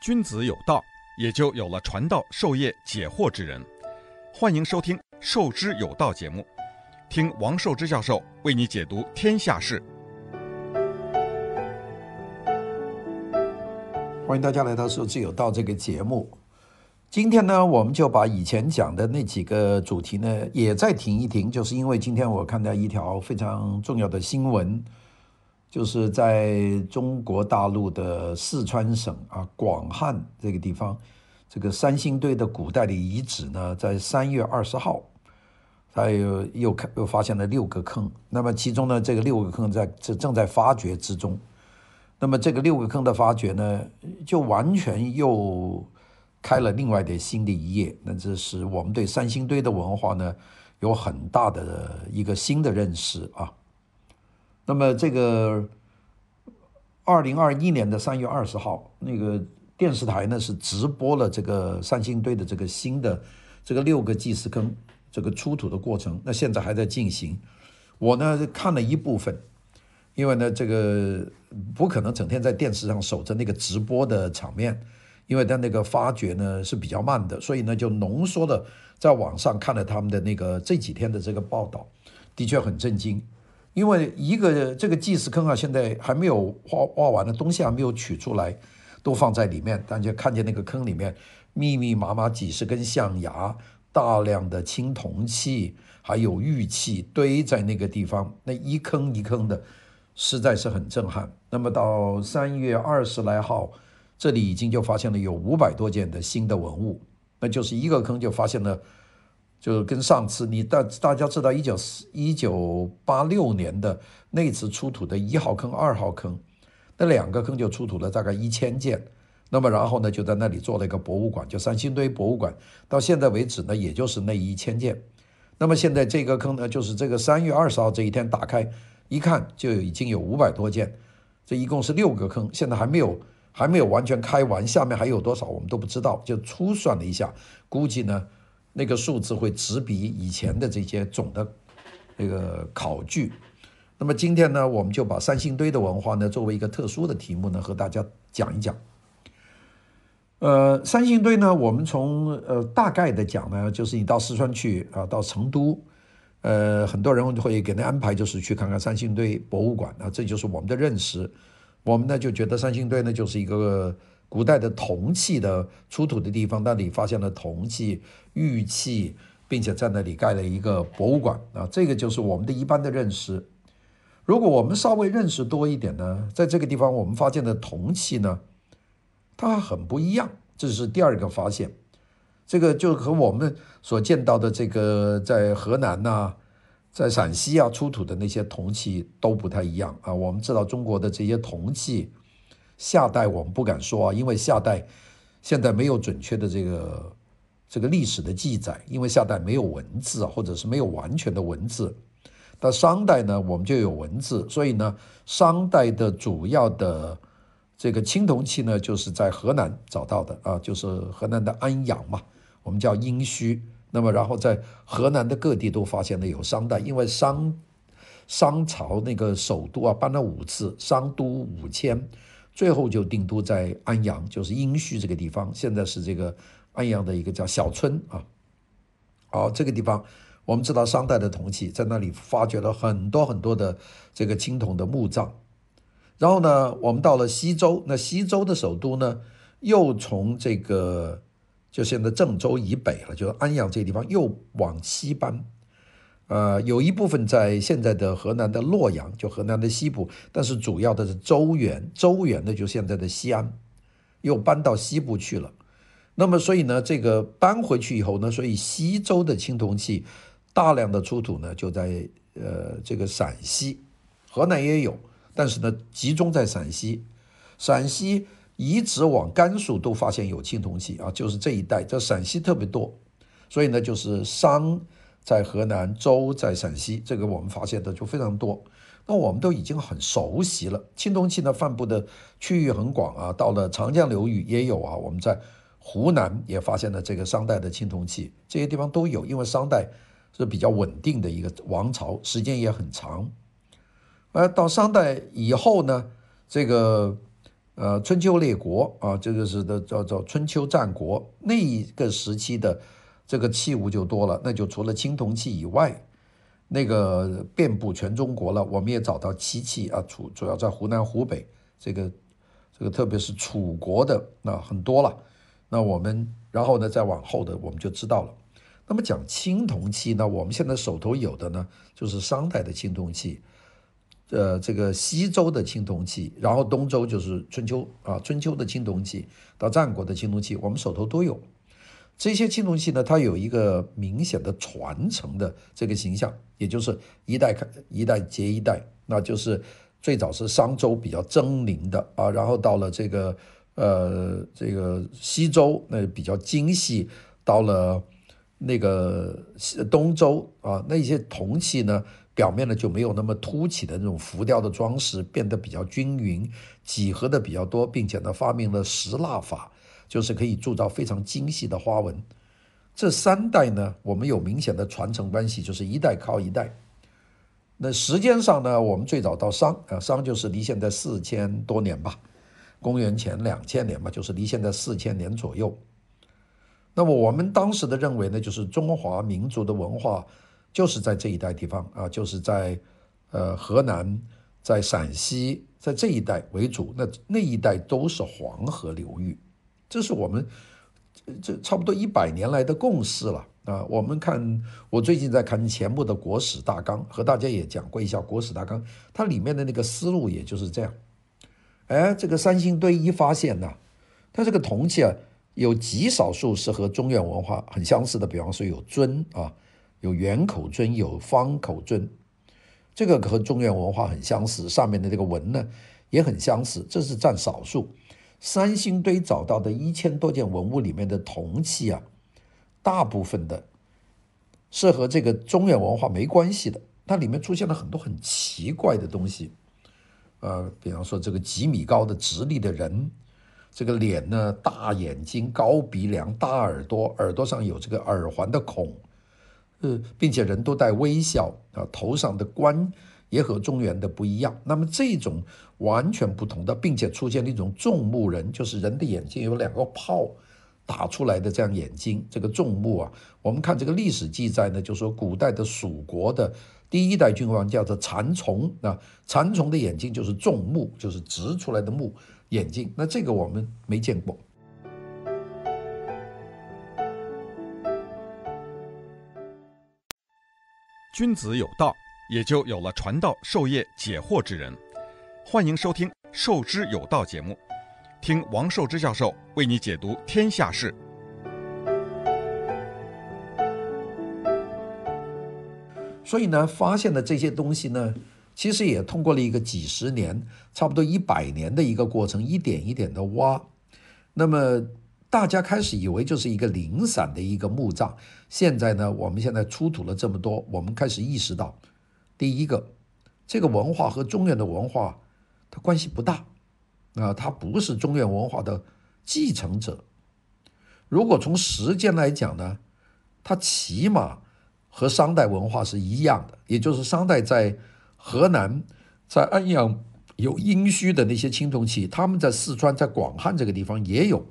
君子有道，也就有了传道授业解惑之人。欢迎收听《授之有道》节目，听王寿之教授为你解读天下事。欢迎大家来到《授之有道》这个节目。今天呢，我们就把以前讲的那几个主题呢，也再停一停，就是因为今天我看到一条非常重要的新闻。就是在中国大陆的四川省啊，广汉这个地方，这个三星堆的古代的遗址呢，在三月二十号，它又又开又发现了六个坑。那么其中呢，这个六个坑在这正在发掘之中。那么这个六个坑的发掘呢，就完全又开了另外的新的一页。那这是我们对三星堆的文化呢，有很大的一个新的认识啊。那么这个二零二一年的三月二十号，那个电视台呢是直播了这个三星堆的这个新的这个六个祭祀坑这个出土的过程，那现在还在进行。我呢看了一部分，因为呢这个不可能整天在电视上守着那个直播的场面，因为他那个发掘呢是比较慢的，所以呢就浓缩的在网上看了他们的那个这几天的这个报道，的确很震惊。因为一个这个祭祀坑啊，现在还没有挖挖完的东西还没有取出来，都放在里面。大家看见那个坑里面密密麻麻几十根象牙，大量的青铜器，还有玉器堆在那个地方，那一坑一坑的，实在是很震撼。那么到三月二十来号，这里已经就发现了有五百多件的新的文物，那就是一个坑就发现了。就是跟上次你大大家知道一九四一九八六年的那次出土的一号坑、二号坑，那两个坑就出土了大概一千件，那么然后呢就在那里做了一个博物馆，就三星堆博物馆，到现在为止呢也就是那一千件，那么现在这个坑呢就是这个三月二十号这一天打开一看就已经有五百多件，这一共是六个坑，现在还没有还没有完全开完，下面还有多少我们都不知道，就粗算了一下，估计呢。那个数字会只比以前的这些总的那个考据。那么今天呢，我们就把三星堆的文化呢作为一个特殊的题目呢和大家讲一讲。呃，三星堆呢，我们从呃大概的讲呢，就是你到四川去啊，到成都，呃，很多人会给你安排就是去看看三星堆博物馆啊，这就是我们的认识。我们呢就觉得三星堆呢就是一个。古代的铜器的出土的地方，那里发现了铜器、玉器，并且在那里盖了一个博物馆啊，这个就是我们的一般的认识。如果我们稍微认识多一点呢，在这个地方我们发现的铜器呢，它很不一样，这是第二个发现。这个就和我们所见到的这个在河南呐、在陕西啊出土的那些铜器都不太一样啊。我们知道中国的这些铜器。夏代我们不敢说啊，因为夏代现在没有准确的这个这个历史的记载，因为夏代没有文字啊，或者是没有完全的文字。到商代呢，我们就有文字，所以呢，商代的主要的这个青铜器呢，就是在河南找到的啊，就是河南的安阳嘛，我们叫殷墟。那么然后在河南的各地都发现了有商代，因为商商朝那个首都啊搬了五次，商都五千。最后就定都在安阳，就是殷墟这个地方。现在是这个安阳的一个叫小村啊。好，这个地方我们知道商代的铜器，在那里发掘了很多很多的这个青铜的墓葬。然后呢，我们到了西周，那西周的首都呢，又从这个就现在郑州以北了，就是安阳这个地方，又往西搬。呃，有一部分在现在的河南的洛阳，就河南的西部，但是主要的是周原，周原的就现在的西安，又搬到西部去了。那么，所以呢，这个搬回去以后呢，所以西周的青铜器大量的出土呢，就在呃这个陕西，河南也有，但是呢，集中在陕西，陕西一直往甘肃都发现有青铜器啊，就是这一带，这陕西特别多，所以呢，就是商。在河南，周在陕西，这个我们发现的就非常多。那我们都已经很熟悉了。青铜器呢，分布的区域很广啊，到了长江流域也有啊。我们在湖南也发现了这个商代的青铜器，这些地方都有。因为商代是比较稳定的一个王朝，时间也很长。而到商代以后呢，这个呃，春秋列国啊，这个是的叫做春秋战国那一个时期的这个器物就多了，那就除了青铜器以外，那个遍布全中国了。我们也找到漆器啊，主主要在湖南、湖北这个这个特别是楚国的那很多了。那我们然后呢，再往后的我们就知道了。那么讲青铜器呢，我们现在手头有的呢，就是商代的青铜器。呃，这个西周的青铜器，然后东周就是春秋啊，春秋的青铜器到战国的青铜器，我们手头都有。这些青铜器呢，它有一个明显的传承的这个形象，也就是一代开一代接一代，那就是最早是商周比较狰狞的啊，然后到了这个呃这个西周那比较精细，到了那个东周啊，那些铜器呢。表面呢就没有那么凸起的那种浮雕的装饰，变得比较均匀，几何的比较多，并且呢发明了石蜡法，就是可以铸造非常精细的花纹。这三代呢，我们有明显的传承关系，就是一代靠一代。那时间上呢，我们最早到商啊，商就是离现在四千多年吧，公元前两千年吧，就是离现在四千年左右。那么我们当时的认为呢，就是中华民族的文化。就是在这一带地方啊，就是在呃河南，在陕西，在这一带为主。那那一带都是黄河流域，这是我们这差不多一百年来的共识了啊。我们看，我最近在看钱穆的《国史大纲》，和大家也讲过一下《国史大纲》，它里面的那个思路也就是这样。哎，这个三星堆一发现呢，它这个铜器啊，有极少数是和中原文化很相似的，比方说有尊啊。有圆口尊，有方口尊，这个和中原文化很相似，上面的这个纹呢也很相似，这是占少数。三星堆找到的一千多件文物里面的铜器啊，大部分的是和这个中原文化没关系的，它里面出现了很多很奇怪的东西，呃，比方说这个几米高的直立的人，这个脸呢大眼睛、高鼻梁、大耳朵，耳朵上有这个耳环的孔。呃，并且人都带微笑啊，头上的冠也和中原的不一样。那么这种完全不同的，并且出现了一种纵目人，就是人的眼睛有两个泡打出来的这样眼睛。这个纵目啊，我们看这个历史记载呢，就说古代的蜀国的第一代君王叫做蚕虫啊，蚕虫的眼睛就是纵目，就是直出来的目眼睛。那这个我们没见过。君子有道，也就有了传道授业解惑之人。欢迎收听《授之有道》节目，听王寿之教授为你解读天下事。所以呢，发现的这些东西呢，其实也通过了一个几十年，差不多一百年的一个过程，一点一点的挖。那么。大家开始以为就是一个零散的一个墓葬，现在呢，我们现在出土了这么多，我们开始意识到，第一个，这个文化和中原的文化它关系不大，啊，它不是中原文化的继承者。如果从时间来讲呢，它起码和商代文化是一样的，也就是商代在河南、在安阳有殷墟的那些青铜器，他们在四川、在广汉这个地方也有。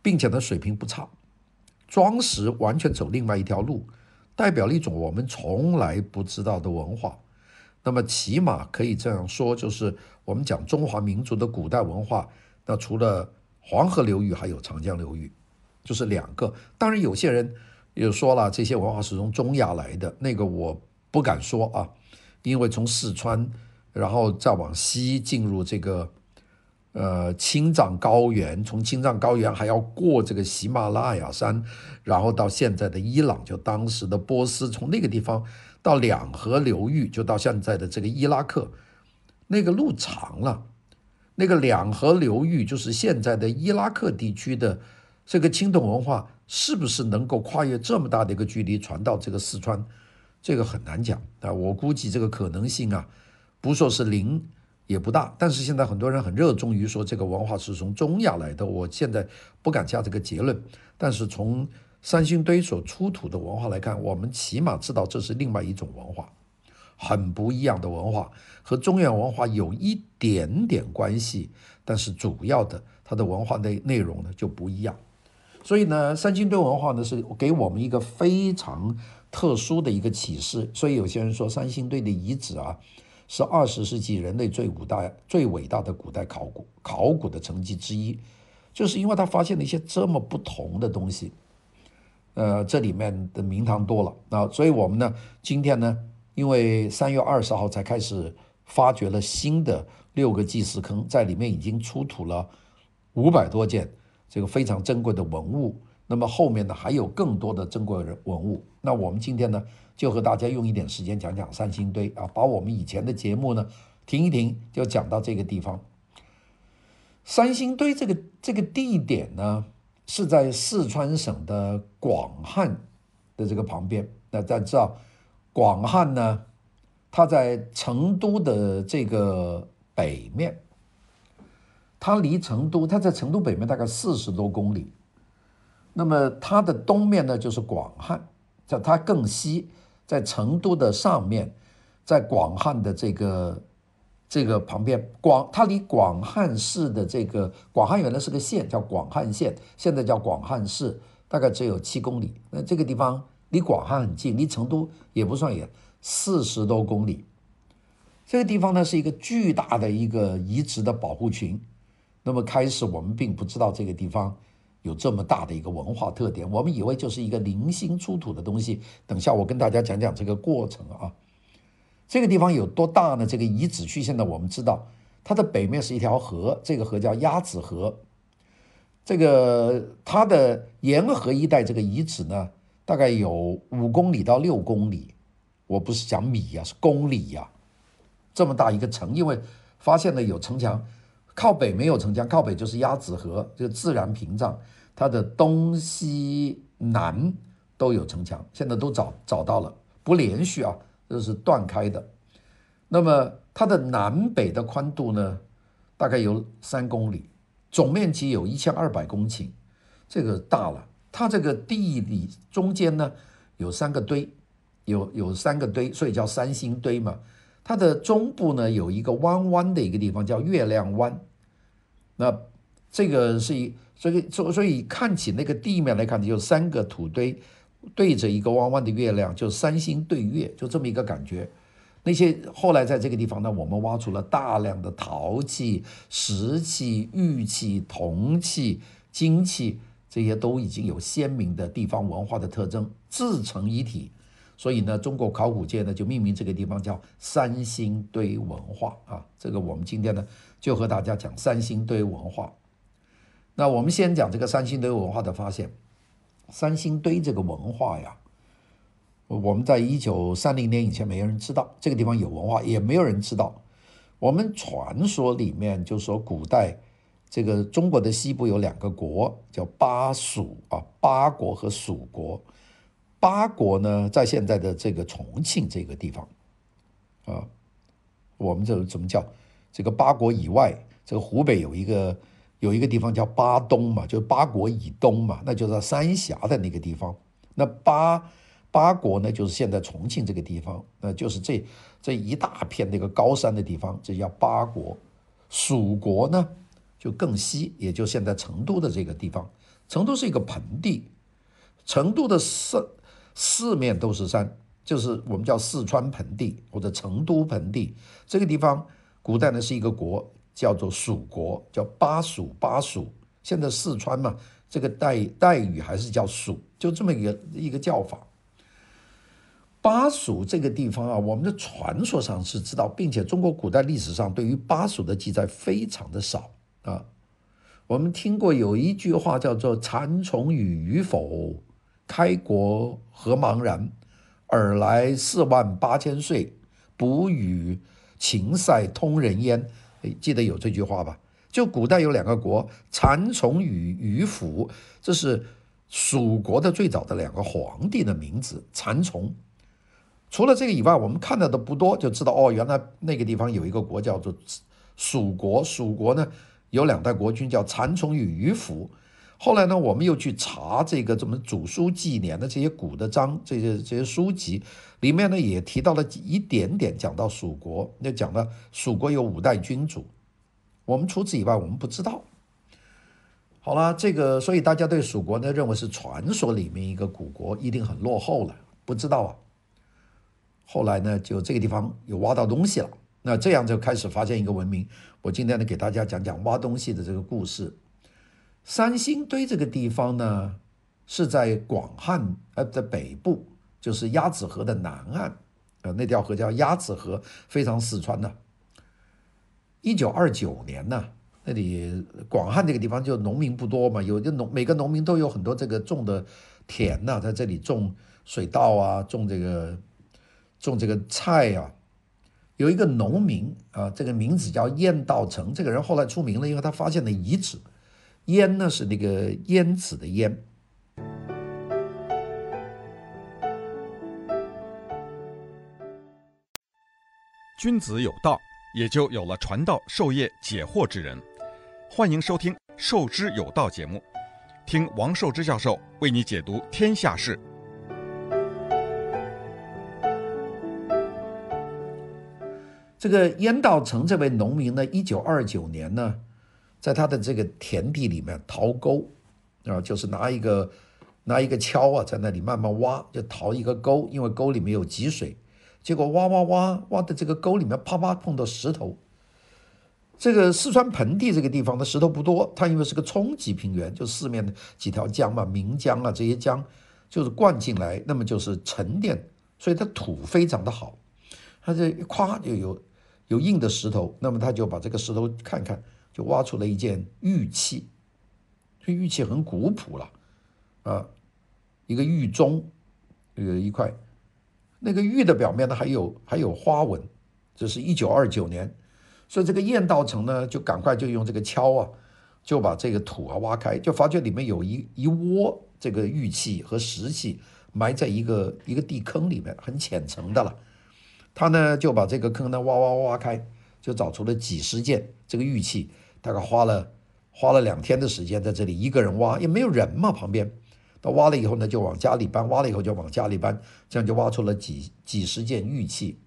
并且呢，水平不差，装饰完全走另外一条路，代表了一种我们从来不知道的文化。那么起码可以这样说，就是我们讲中华民族的古代文化，那除了黄河流域，还有长江流域，就是两个。当然，有些人也说了，这些文化是从中亚来的，那个我不敢说啊，因为从四川，然后再往西进入这个。呃，青藏高原，从青藏高原还要过这个喜马拉雅山，然后到现在的伊朗，就当时的波斯，从那个地方到两河流域，就到现在的这个伊拉克，那个路长了。那个两河流域就是现在的伊拉克地区的这个青铜文化，是不是能够跨越这么大的一个距离传到这个四川？这个很难讲啊。我估计这个可能性啊，不说是零。也不大，但是现在很多人很热衷于说这个文化是从中亚来的，我现在不敢下这个结论。但是从三星堆所出土的文化来看，我们起码知道这是另外一种文化，很不一样的文化，和中原文化有一点点关系，但是主要的它的文化内内容呢就不一样。所以呢，三星堆文化呢是给我们一个非常特殊的一个启示。所以有些人说，三星堆的遗址啊，是二十世纪人类最五大、最伟大的古代考古考古的成绩之一，就是因为他发现了一些这么不同的东西。呃，这里面的名堂多了啊，所以我们呢，今天呢，因为三月二十号才开始发掘了新的六个祭祀坑，在里面已经出土了五百多件。这个非常珍贵的文物，那么后面呢还有更多的珍贵文物。那我们今天呢就和大家用一点时间讲讲三星堆啊，把我们以前的节目呢停一停，就讲到这个地方。三星堆这个这个地点呢是在四川省的广汉的这个旁边。那大家知道广汉呢，它在成都的这个北面。它离成都，它在成都北面大概四十多公里。那么它的东面呢，就是广汉，在它更西，在成都的上面，在广汉的这个这个旁边，广它离广汉市的这个广汉原来是个县，叫广汉县，现在叫广汉市，大概只有七公里。那这个地方离广汉很近，离成都也不算远，四十多公里。这个地方呢，是一个巨大的一个遗址的保护群。那么开始，我们并不知道这个地方有这么大的一个文化特点，我们以为就是一个零星出土的东西。等下我跟大家讲讲这个过程啊。这个地方有多大呢？这个遗址区现在我们知道，它的北面是一条河，这个河叫鸭子河。这个它的沿河一带这个遗址呢，大概有五公里到六公里。我不是讲米呀，是公里呀。这么大一个城，因为发现了有城墙。靠北没有城墙，靠北就是鸭子河，这个自然屏障，它的东西南都有城墙，现在都找找到了，不连续啊，这是断开的。那么它的南北的宽度呢，大概有三公里，总面积有一千二百公顷，这个大了。它这个地理中间呢有三个堆，有有三个堆，所以叫三星堆嘛。它的中部呢有一个弯弯的一个地方叫月亮湾。那这个是一，所以所所以看起那个地面来看，就三个土堆对着一个弯弯的月亮，就三星对月，就这么一个感觉。那些后来在这个地方呢，我们挖出了大量的陶器、石器、玉器、铜器、金器，这些都已经有鲜明的地方文化的特征，自成一体。所以呢，中国考古界呢就命名这个地方叫三星堆文化啊。这个我们今天呢就和大家讲三星堆文化。那我们先讲这个三星堆文化的发现。三星堆这个文化呀，我们在一九三零年以前没有人知道这个地方有文化，也没有人知道。我们传说里面就说古代这个中国的西部有两个国叫巴蜀啊，巴国和蜀国。巴国呢，在现在的这个重庆这个地方，啊，我们这怎么叫？这个巴国以外，这个湖北有一个有一个地方叫巴东嘛，就是巴国以东嘛，那就是三峡的那个地方。那巴巴国呢，就是现在重庆这个地方，那就是这这一大片那个高山的地方，这叫巴国。蜀国呢，就更西，也就现在成都的这个地方。成都是一个盆地，成都的四。四面都是山，就是我们叫四川盆地或者成都盆地。这个地方古代呢是一个国，叫做蜀国，叫巴蜀。巴蜀现在四川嘛，这个代代语还是叫蜀，就这么一个一个叫法。巴蜀这个地方啊，我们的传说上是知道，并且中国古代历史上对于巴蜀的记载非常的少啊。我们听过有一句话叫做“蚕虫与鱼否”。开国何茫然，尔来四万八千岁，不与秦塞通人烟。哎，记得有这句话吧？就古代有两个国，蚕虫与鱼凫，这是蜀国的最早的两个皇帝的名字。蚕虫，除了这个以外，我们看到的不多，就知道哦，原来那个地方有一个国叫做蜀国。蜀国呢，有两代国君叫蚕虫与鱼凫。后来呢，我们又去查这个怎么祖书纪年的这些古的章，这些这些书籍里面呢，也提到了一点点讲到蜀国，那讲了蜀国有五代君主，我们除此以外，我们不知道。好了，这个所以大家对蜀国呢认为是传说里面一个古国，一定很落后了，不知道啊。后来呢，就这个地方有挖到东西了，那这样就开始发现一个文明。我今天呢给大家讲讲挖东西的这个故事。三星堆这个地方呢是在广汉呃的北部，就是鸭子河的南岸，呃那条河叫鸭子河，非常四川的。一九二九年呢。那里广汉这个地方就农民不多嘛，有的农每个农民都有很多这个种的田呐、在这里种水稻啊，种这个种这个菜啊。有一个农民啊，这个名字叫鄢道成，这个人后来出名了，因为他发现了遗址。鄢呢是那个烟子的烟。君子有道，也就有了传道授业解惑之人。欢迎收听《授之有道》节目，听王寿之教授为你解读天下事。这个燕道成这位农民呢，一九二九年呢，在他的这个田地里面掏沟，啊，就是拿一个拿一个锹啊，在那里慢慢挖，就掏一个沟，因为沟里面有积水，结果挖挖挖挖的这个沟里面啪啪碰到石头。这个四川盆地这个地方的石头不多，它因为是个冲积平原，就四面的几条江嘛，岷江啊这些江，就是灌进来，那么就是沉淀，所以它土非常的好，它这一夸就有有硬的石头，那么他就把这个石头看看，就挖出了一件玉器，这玉器很古朴了，啊，一个玉钟，有一块，那个玉的表面呢还有还有花纹，这是一九二九年。所以这个鄢道成呢，就赶快就用这个锹啊，就把这个土啊挖开，就发觉里面有一一窝这个玉器和石器埋在一个一个地坑里面，很浅层的了。他呢就把这个坑呢挖挖挖开，就找出了几十件这个玉器，大概花了花了两天的时间在这里一个人挖，也没有人嘛旁边。他挖了以后呢，就往家里搬，挖了以后就往家里搬，这样就挖出了几几十件玉器。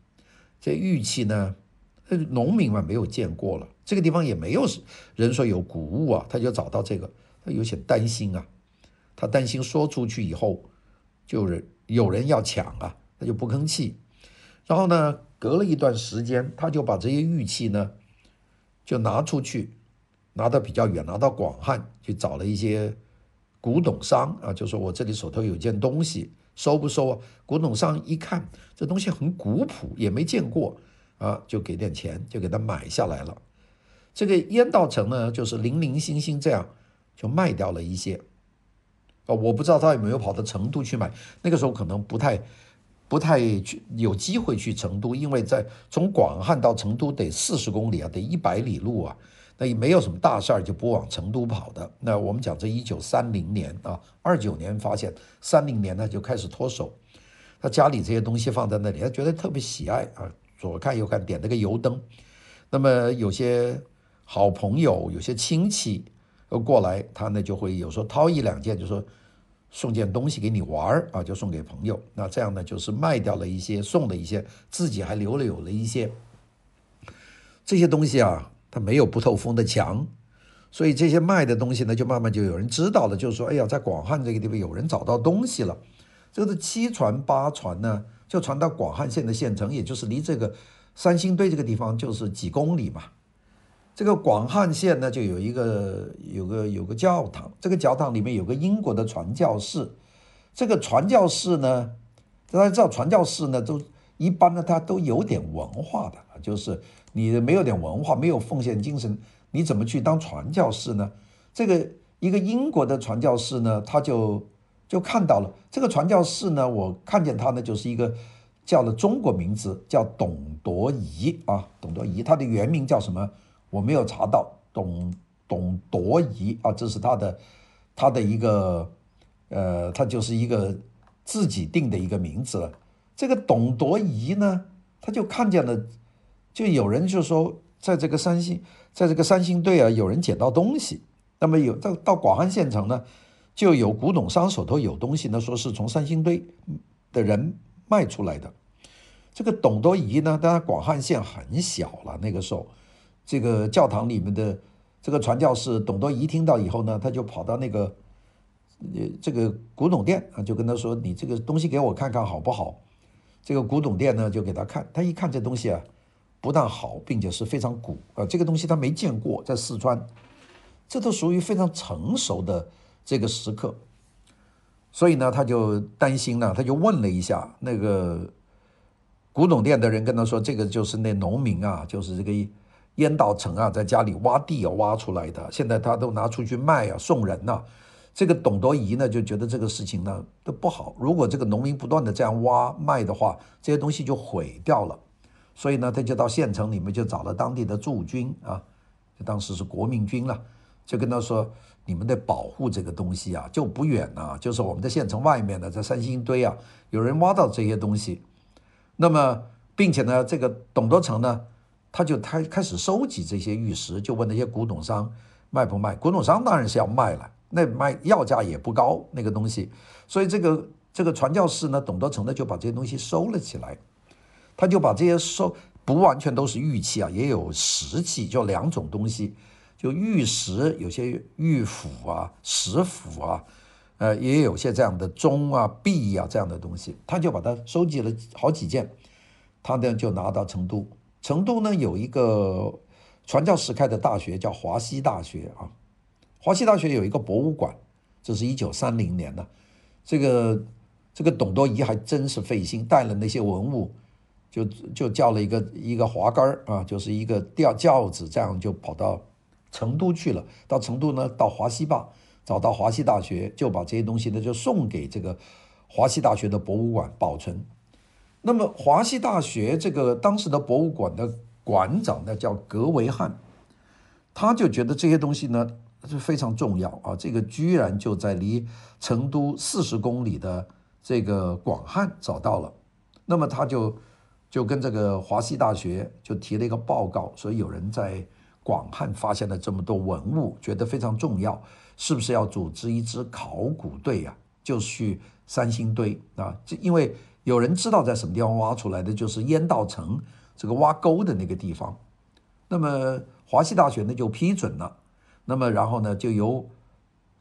这玉器呢，农民们没有见过了，这个地方也没有人说有古物啊，他就找到这个，他有些担心啊，他担心说出去以后，就是有人要抢啊，他就不吭气。然后呢，隔了一段时间，他就把这些玉器呢，就拿出去，拿到比较远，拿到广汉去找了一些古董商啊，就说我这里手头有件东西，收不收啊？古董商一看这东西很古朴，也没见过。啊，就给点钱，就给他买下来了。这个鄢道成呢，就是零零星星这样就卖掉了一些。啊，我不知道他有没有跑到成都去买，那个时候可能不太不太去有机会去成都，因为在从广汉到成都得四十公里啊，得一百里路啊，那也没有什么大事儿就不往成都跑的。那我们讲这一九三零年啊，二九年发现，三零年呢就开始脱手，他家里这些东西放在那里，他觉得特别喜爱啊。左看右看，点了个油灯。那么有些好朋友、有些亲戚呃过来，他呢就会有时候掏一两件，就说送件东西给你玩儿啊，就送给朋友。那这样呢，就是卖掉了一些，送了一些，自己还留了有了一些。这些东西啊，它没有不透风的墙，所以这些卖的东西呢，就慢慢就有人知道了，就是说，哎呀，在广汉这个地方有人找到东西了。这个七传八传呢。就传到广汉县的县城，也就是离这个三星堆这个地方就是几公里嘛。这个广汉县呢，就有一个有个有个教堂，这个教堂里面有个英国的传教士。这个传教士呢，大家知道传教士呢都一般呢，他都有点文化的，就是你没有点文化，没有奉献精神，你怎么去当传教士呢？这个一个英国的传教士呢，他就。就看到了这个传教士呢，我看见他呢，就是一个叫了中国名字，叫董铎仪啊，董铎仪，他的原名叫什么？我没有查到，董董铎仪啊，这是他的他的一个呃，他就是一个自己定的一个名字了。这个董铎仪呢，他就看见了，就有人就说，在这个三星，在这个三星堆啊，有人捡到东西，那么有到到广汉县城呢。就有古董商手头有东西呢，说是从三星堆的人卖出来的。这个董铎仪呢，当然广汉县很小了，那个时候这个教堂里面的这个传教士董多仪听到以后呢，他就跑到那个呃这个古董店啊，就跟他说：“你这个东西给我看看好不好？”这个古董店呢就给他看，他一看这东西啊，不但好，并且是非常古啊，这个东西他没见过，在四川，这都属于非常成熟的这个时刻，所以呢，他就担心呢，他就问了一下那个古董店的人，跟他说：“这个就是那农民啊，就是这个烟道城啊，在家里挖地啊挖出来的，现在他都拿出去卖啊，送人呐、啊。”这个董多仪呢就觉得这个事情呢都不好，如果这个农民不断的这样挖卖的话，这些东西就毁掉了。所以呢，他就到县城里面就找了当地的驻军啊，就当时是国民军了，就跟他说：“你们得保护这个东西啊，就不远啊，就是我们的县城外面的在三星堆啊，有人挖到这些东西。那么，并且呢，这个董多成呢，他就开开始收集这些玉石，就问那些古董商卖不卖？古董商当然是要卖了。”那卖要价也不高，那个东西，所以这个这个传教士呢，董德成呢就把这些东西收了起来，他就把这些收不完全都是玉器啊，也有石器，就两种东西，就玉石，有些玉斧啊、石斧啊，呃，也有些这样的钟啊、璧啊这样的东西，他就把它收集了好几件，他呢就拿到成都，成都呢有一个传教士开的大学叫华西大学啊。华西大学有一个博物馆，这是一九三零年的，这个这个董多仪还真是费心，带了那些文物，就就叫了一个一个滑竿啊，就是一个吊轿子，这样就跑到成都去了。到成都呢，到华西坝找到华西大学，就把这些东西呢就送给这个华西大学的博物馆保存。那么华西大学这个当时的博物馆的馆长呢叫葛维汉，他就觉得这些东西呢。这非常重要啊！这个居然就在离成都四十公里的这个广汉找到了，那么他就就跟这个华西大学就提了一个报告，说有人在广汉发现了这么多文物，觉得非常重要，是不是要组织一支考古队啊？就去三星堆啊！这因为有人知道在什么地方挖出来的，就是烟道城这个挖沟的那个地方，那么华西大学呢就批准了。那么然后呢，就由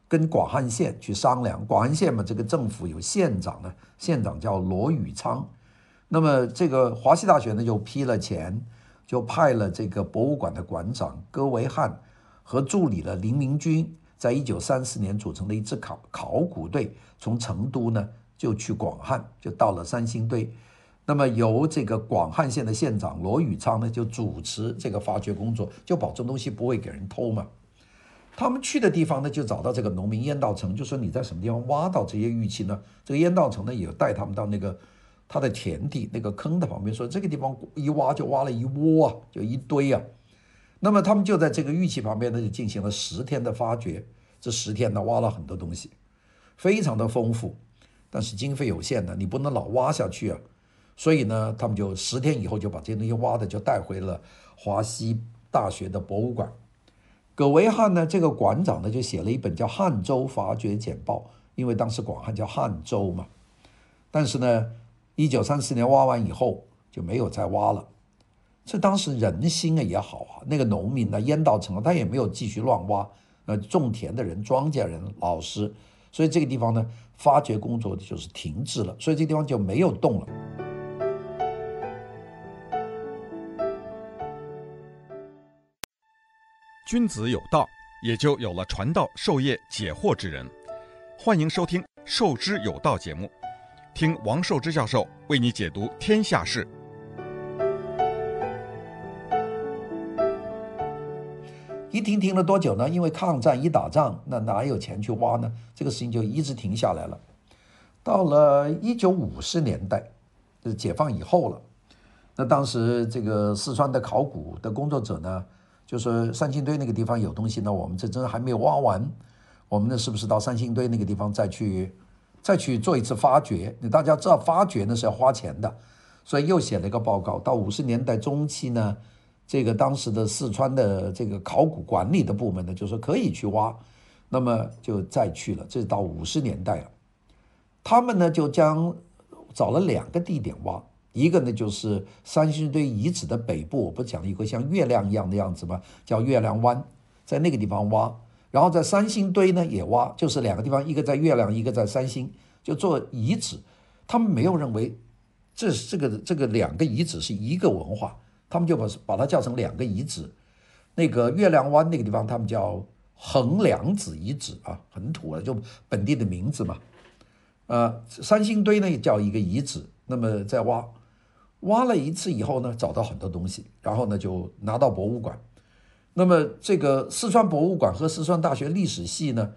跟广汉县去商量。广汉县嘛，这个政府有县长呢，县长叫罗宇昌。那么这个华西大学呢，就批了钱，就派了这个博物馆的馆长戈维汉和助理的林明军，在一九三四年组成了一支考考古队，从成都呢就去广汉，就到了三星堆。那么由这个广汉县的县长罗宇昌呢，就主持这个发掘工作，就保证东西不会给人偷嘛。他们去的地方呢，就找到这个农民燕道成，就说你在什么地方挖到这些玉器呢？这个燕道成呢，也带他们到那个他的田地那个坑的旁边，说这个地方一挖就挖了一窝啊，就一堆啊。那么他们就在这个玉器旁边呢，就进行了十天的发掘。这十天呢，挖了很多东西，非常的丰富。但是经费有限的，你不能老挖下去啊。所以呢，他们就十天以后就把这些东西挖的就带回了华西大学的博物馆。葛维汉呢，这个馆长呢就写了一本叫《汉州发掘简报》，因为当时广汉叫汉州嘛。但是呢，一九三四年挖完以后就没有再挖了。这当时人心啊也好啊，那个农民呢，烟道成了他也没有继续乱挖。呃，种田的人、庄稼人、老师，所以这个地方呢，发掘工作就是停滞了，所以这地方就没有动了。君子有道，也就有了传道授业解惑之人。欢迎收听《授之有道》节目，听王寿之教授为你解读天下事。一停停了多久呢？因为抗战一打仗，那哪有钱去挖呢？这个事情就一直停下来了。到了一九五十年代，就是解放以后了。那当时这个四川的考古的工作者呢，就是三星堆那个地方有东西呢，我们这真还没有挖完，我们呢是不是到三星堆那个地方再去，再去做一次发掘？你大家知道发掘呢是要花钱的，所以又写了一个报告。到五十年代中期呢，这个当时的四川的这个考古管理的部门呢，就说可以去挖，那么就再去了。这是到五十年代了，他们呢就将找了两个地点挖，一个呢就是三星堆遗址的北部，我不讲一个像月亮一样的样子吗？叫月亮湾，在那个地方挖，然后在三星堆呢也挖，就是两个地方，一个在月亮，一个在三星，就做遗址。他们没有认为这这个这个两个遗址是一个文化，他们就把把它叫成两个遗址。那个月亮湾那个地方，他们叫横梁子遗址啊，很土啊，就本地的名字嘛。呃，三星堆呢也叫一个遗址，那么在挖。挖了一次以后呢，找到很多东西，然后呢就拿到博物馆。那么这个四川博物馆和四川大学历史系呢，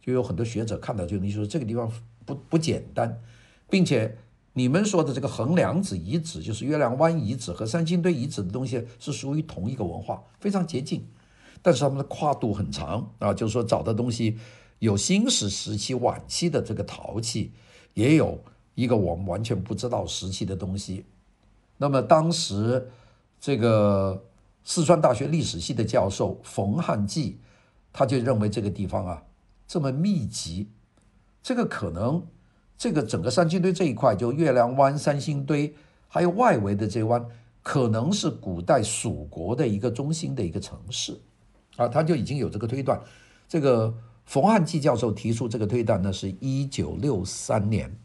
就有很多学者看到，就你说这个地方不不简单，并且你们说的这个横梁子遗址，就是月亮湾遗址和三星堆遗址的东西是属于同一个文化，非常接近，但是他们的跨度很长啊，就是说找的东西有新石时期晚期的这个陶器，也有一个我们完全不知道时期的东西。那么当时，这个四川大学历史系的教授冯汉季，他就认为这个地方啊这么密集，这个可能，这个整个三星堆这一块，就月亮湾、三星堆，还有外围的这湾，可能是古代蜀国的一个中心的一个城市，啊，他就已经有这个推断。这个冯汉季教授提出这个推断呢，是一九六三年，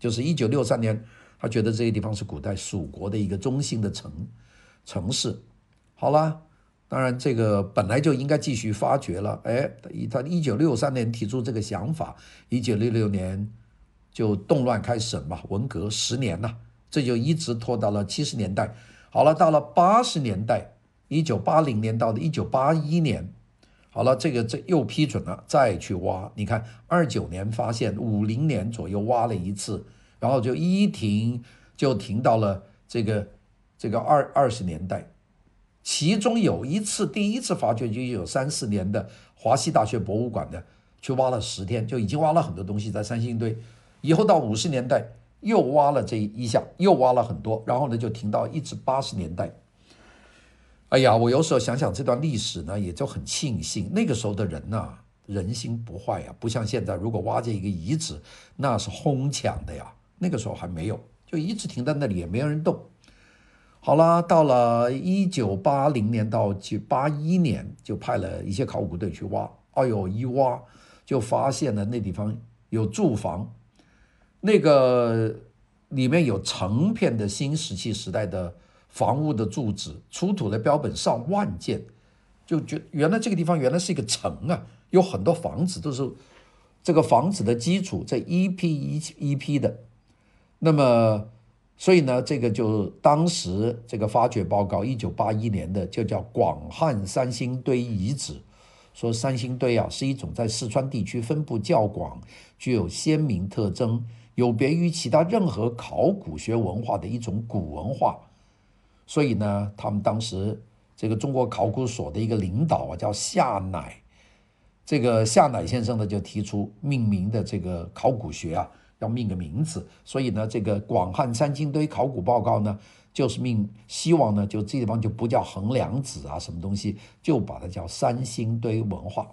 就是一九六三年。他觉得这个地方是古代蜀国的一个中心的城城市。好了，当然这个本来就应该继续发掘了。哎，他一九六三年提出这个想法，一九六六年就动乱开始嘛，文革十年呐，这就一直拖到了七十年代。好了，到了八十年代，一九八零年到的一九八一年，好了，这个这又批准了再去挖。你看，二九年发现，五零年左右挖了一次。然后就一停，就停到了这个这个二二十年代，其中有一次第一次发掘就有三四年的华西大学博物馆的去挖了十天，就已经挖了很多东西在三星堆。以后到五十年代又挖了这一下，又挖了很多，然后呢就停到一直八十年代。哎呀，我有时候想想这段历史呢，也就很庆幸那个时候的人呐，人心不坏呀，不像现在，如果挖这一个遗址，那是哄抢的呀。那个时候还没有，就一直停在那里，也没有人动。好了，到了一九八零年到九八一年，就派了一些考古队去挖。哎呦，一挖就发现了那地方有住房，那个里面有成片的新石器时代的房屋的住址，出土的标本上万件，就觉原来这个地方原来是一个城啊，有很多房子都是这个房子的基础，这一批一一批的。那么，所以呢，这个就当时这个发掘报告，一九八一年的，就叫广汉三星堆遗址，说三星堆啊是一种在四川地区分布较广、具有鲜明特征、有别于其他任何考古学文化的一种古文化。所以呢，他们当时这个中国考古所的一个领导啊，叫夏乃，这个夏乃先生呢就提出命名的这个考古学啊。要命个名字，所以呢，这个广汉三星堆考古报告呢，就是命希望呢，就这地方就不叫横梁子啊，什么东西，就把它叫三星堆文化。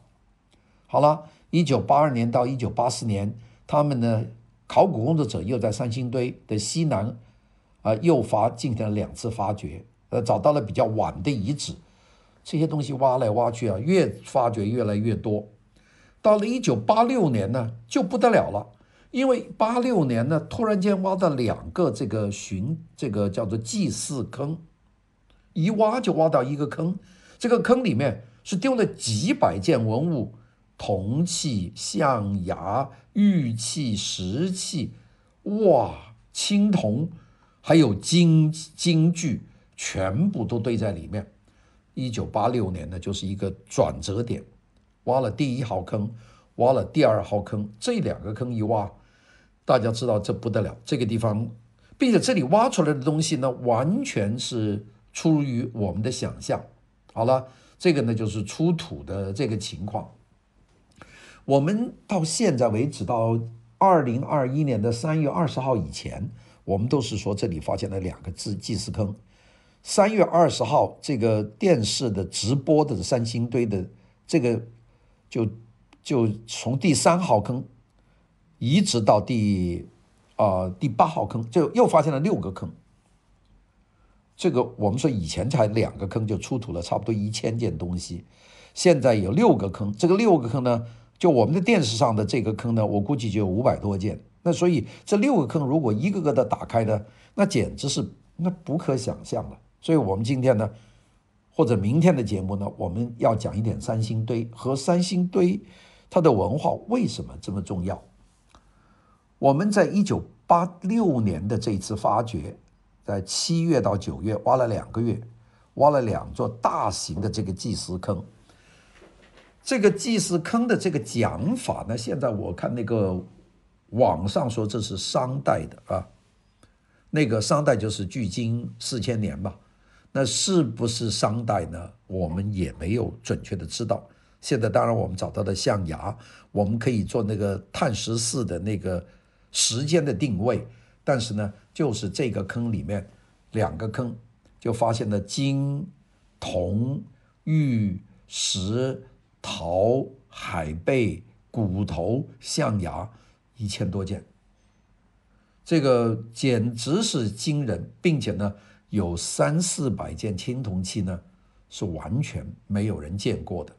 好了，一九八二年到一九八四年，他们呢，考古工作者又在三星堆的西南，啊、呃，又发进行了两次发掘，呃，找到了比较晚的遗址，这些东西挖来挖去啊，越发掘越来越多，到了一九八六年呢，就不得了了。因为八六年呢，突然间挖到两个这个寻这个叫做祭祀坑，一挖就挖到一个坑，这个坑里面是丢了几百件文物，铜器、象牙、玉器、石器，哇，青铜，还有金金具，全部都堆在里面。一九八六年呢，就是一个转折点，挖了第一号坑。挖了第二号坑，这两个坑一挖，大家知道这不得了。这个地方，并且这里挖出来的东西呢，完全是出于我们的想象。好了，这个呢就是出土的这个情况。我们到现在为止，到二零二一年的三月二十号以前，我们都是说这里发现了两个祭祭祀坑。三月二十号，这个电视的直播的三星堆的这个就。就从第三号坑一直到第、呃、第八号坑，就又发现了六个坑，这个我们说以前才两个坑就出土了差不多一千件东西，现在有六个坑，这个六个坑呢，就我们的电视上的这个坑呢，我估计就有五百多件。那所以这六个坑如果一个个的打开呢，那简直是那不可想象的。所以我们今天呢，或者明天的节目呢，我们要讲一点三星堆和三星堆它的文化为什么这么重要。我们在一九八六年的这一次发掘。在七月到九月挖了两个月，挖了两座大型的这个祭祀坑。这个祭祀坑的这个讲法呢，现在我看那个网上说这是商代的啊，那个商代就是距今四千年吧。那是不是商代呢？我们也没有准确的知道。现在当然我们找到的象牙，我们可以做那个碳十四的那个时间的定位。但是呢，就是这个坑里面两个坑，就发现了金、铜、玉、石、陶、海贝、骨头、象牙一千多件，这个简直是惊人，并且呢，有三四百件青铜器呢，是完全没有人见过的。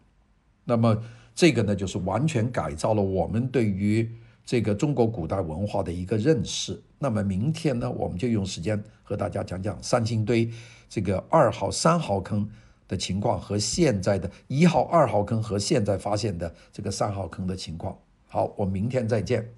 那么这个呢，就是完全改造了我们对于。这个中国古代文化的一个认识。那么明天呢，我们就用时间和大家讲讲三星堆这个二号、三号坑的情况和现在的一号、二号坑和现在发现的这个三号坑的情况。好，我们明天再见。